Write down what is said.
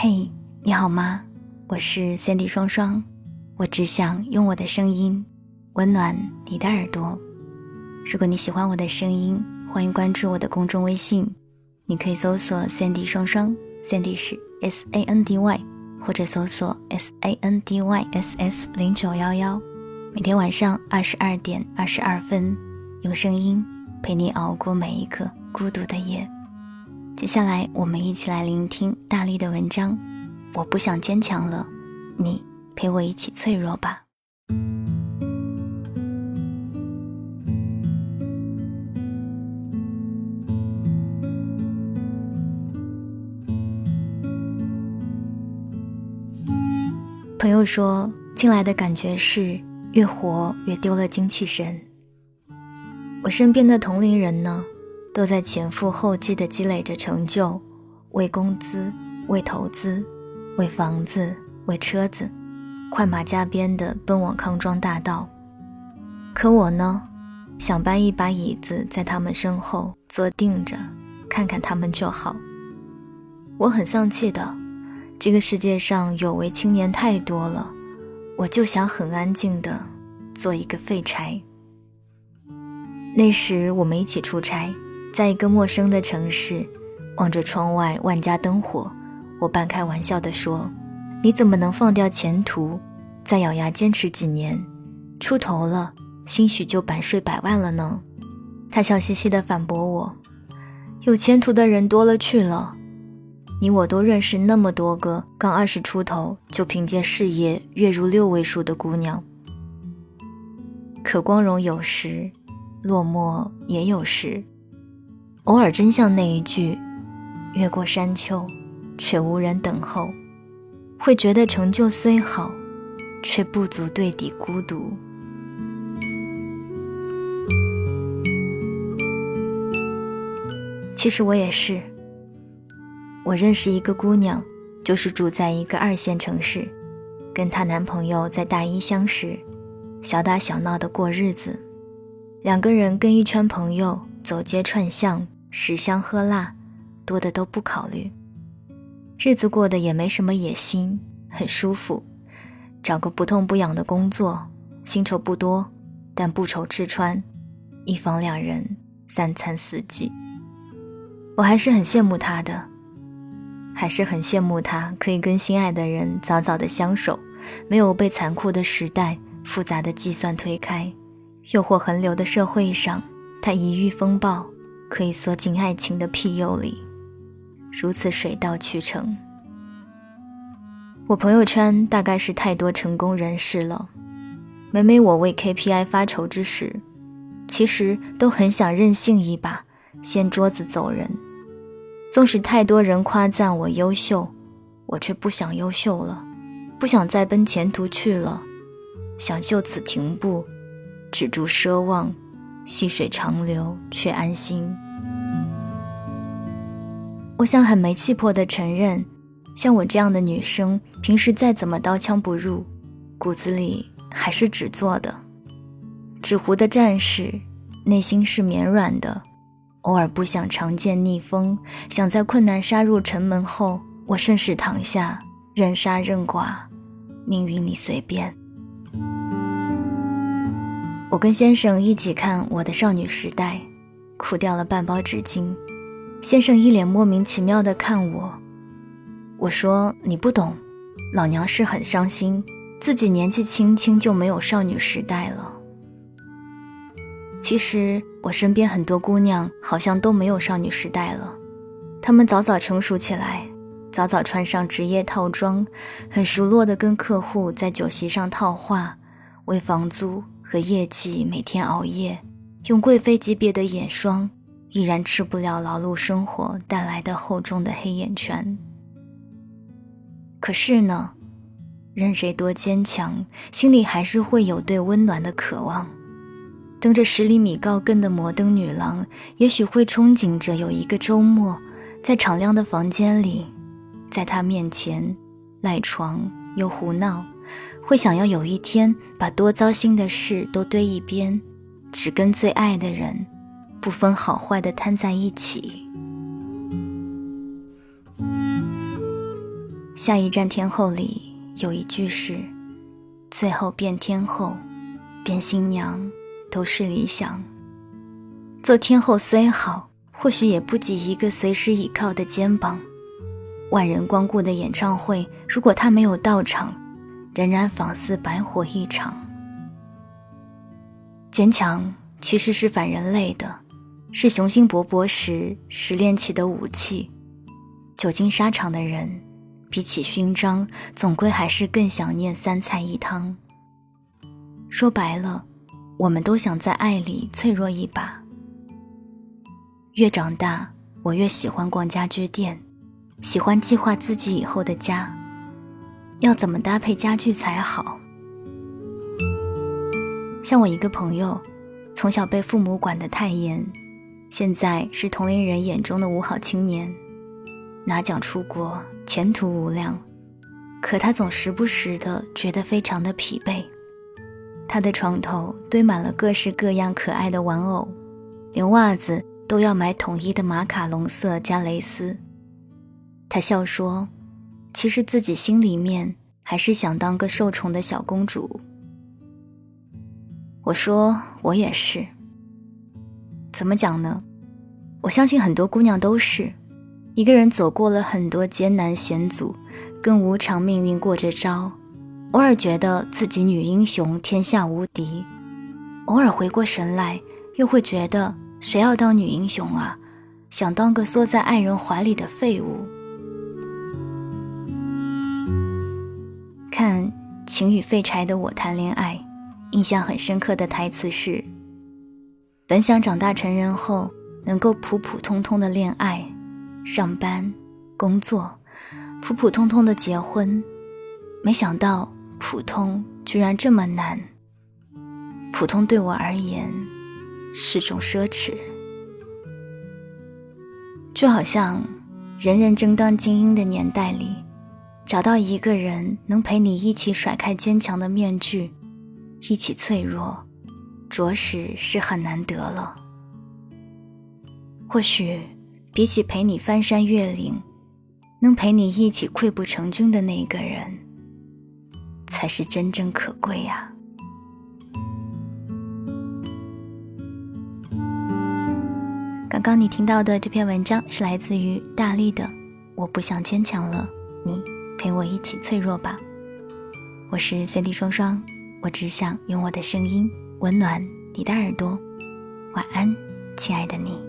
嘿，你好吗？我是 Sandy 双双，我只想用我的声音温暖你的耳朵。如果你喜欢我的声音，欢迎关注我的公众微信，你可以搜索 Sandy 双双，Sandy 是 S A N D Y，或者搜索 S A N D Y S S 零九幺幺。每天晚上二十二点二十二分，用声音陪你熬过每一个孤独的夜。接下来，我们一起来聆听大力的文章。我不想坚强了，你陪我一起脆弱吧。朋友说，进来的感觉是越活越丢了精气神。我身边的同龄人呢？都在前赴后继地积累着成就，为工资、为投资、为房子、为车子，快马加鞭地奔往康庄大道。可我呢，想搬一把椅子在他们身后坐定着，看看他们就好。我很丧气的，这个世界上有为青年太多了，我就想很安静的做一个废柴。那时我们一起出差。在一个陌生的城市，望着窗外万家灯火，我半开玩笑地说：“你怎么能放掉前途，再咬牙坚持几年，出头了，兴许就百税百万了呢？”他笑嘻嘻地反驳我：“有前途的人多了去了，你我都认识那么多个刚二十出头就凭借事业月入六位数的姑娘。可光荣有时，落寞也有时。”偶尔真像那一句“越过山丘，却无人等候”，会觉得成就虽好，却不足对抵孤独。其实我也是。我认识一个姑娘，就是住在一个二线城市，跟她男朋友在大一相识，小打小闹的过日子，两个人跟一圈朋友走街串巷。食香喝辣，多的都不考虑，日子过得也没什么野心，很舒服，找个不痛不痒的工作，薪酬不多，但不愁吃穿，一房两人，三餐四季。我还是很羡慕他的，还是很羡慕他可以跟心爱的人早早的相守，没有被残酷的时代、复杂的计算推开，诱惑横流的社会上，他一遇风暴。可以缩进爱情的庇佑里，如此水到渠成。我朋友圈大概是太多成功人士了，每每我为 KPI 发愁之时，其实都很想任性一把，掀桌子走人。纵使太多人夸赞我优秀，我却不想优秀了，不想再奔前途去了，想就此停步，止住奢望。细水长流，却安心。我想很没气魄的承认，像我这样的女生，平时再怎么刀枪不入，骨子里还是纸做的。纸糊的战士，内心是绵软的。偶尔不想长剑逆风，想在困难杀入城门后，我顺势躺下，任杀任剐，命运你随便。我跟先生一起看《我的少女时代》，哭掉了半包纸巾。先生一脸莫名其妙地看我。我说：“你不懂，老娘是很伤心，自己年纪轻轻就没有少女时代了。其实我身边很多姑娘好像都没有少女时代了，她们早早成熟起来，早早穿上职业套装，很熟络地跟客户在酒席上套话，为房租。”和业绩每天熬夜，用贵妃级别的眼霜，依然吃不了劳碌生活带来的厚重的黑眼圈。可是呢，任谁多坚强，心里还是会有对温暖的渴望。蹬着十厘米高跟的摩登女郎，也许会憧憬着有一个周末，在敞亮的房间里，在她面前赖床又胡闹。会想要有一天把多糟心的事都堆一边，只跟最爱的人不分好坏的瘫在一起。下一站天后里有一句是：“最后变天后，变新娘，都是理想。”做天后虽好，或许也不及一个随时倚靠的肩膀。万人光顾的演唱会，如果他没有到场，仍然仿似白活一场。坚强其实是反人类的，是雄心勃勃时拾炼起的武器。久经沙场的人，比起勋章，总归还是更想念三菜一汤。说白了，我们都想在爱里脆弱一把。越长大，我越喜欢逛家具店。喜欢计划自己以后的家，要怎么搭配家具才好？像我一个朋友，从小被父母管得太严，现在是同龄人眼中的五好青年，拿奖出国，前途无量。可他总时不时的觉得非常的疲惫。他的床头堆满了各式各样可爱的玩偶，连袜子都要买统一的马卡龙色加蕾丝。他笑说：“其实自己心里面还是想当个受宠的小公主。”我说：“我也是。怎么讲呢？我相信很多姑娘都是，一个人走过了很多艰难险阻，跟无常命运过着招，偶尔觉得自己女英雄天下无敌，偶尔回过神来，又会觉得谁要当女英雄啊？想当个缩在爱人怀里的废物。”看《情与废柴的我谈恋爱》，印象很深刻的台词是：“本想长大成人后能够普普通通的恋爱、上班、工作，普普通通的结婚，没想到普通居然这么难。普通对我而言是种奢侈，就好像人人争当精英的年代里。”找到一个人能陪你一起甩开坚强的面具，一起脆弱，着实是很难得了。或许，比起陪你翻山越岭，能陪你一起溃不成军的那一个人，才是真正可贵呀。刚刚你听到的这篇文章是来自于大力的《我不想坚强了》，陪我一起脆弱吧，我是 CD 双双，我只想用我的声音温暖你的耳朵，晚安，亲爱的你。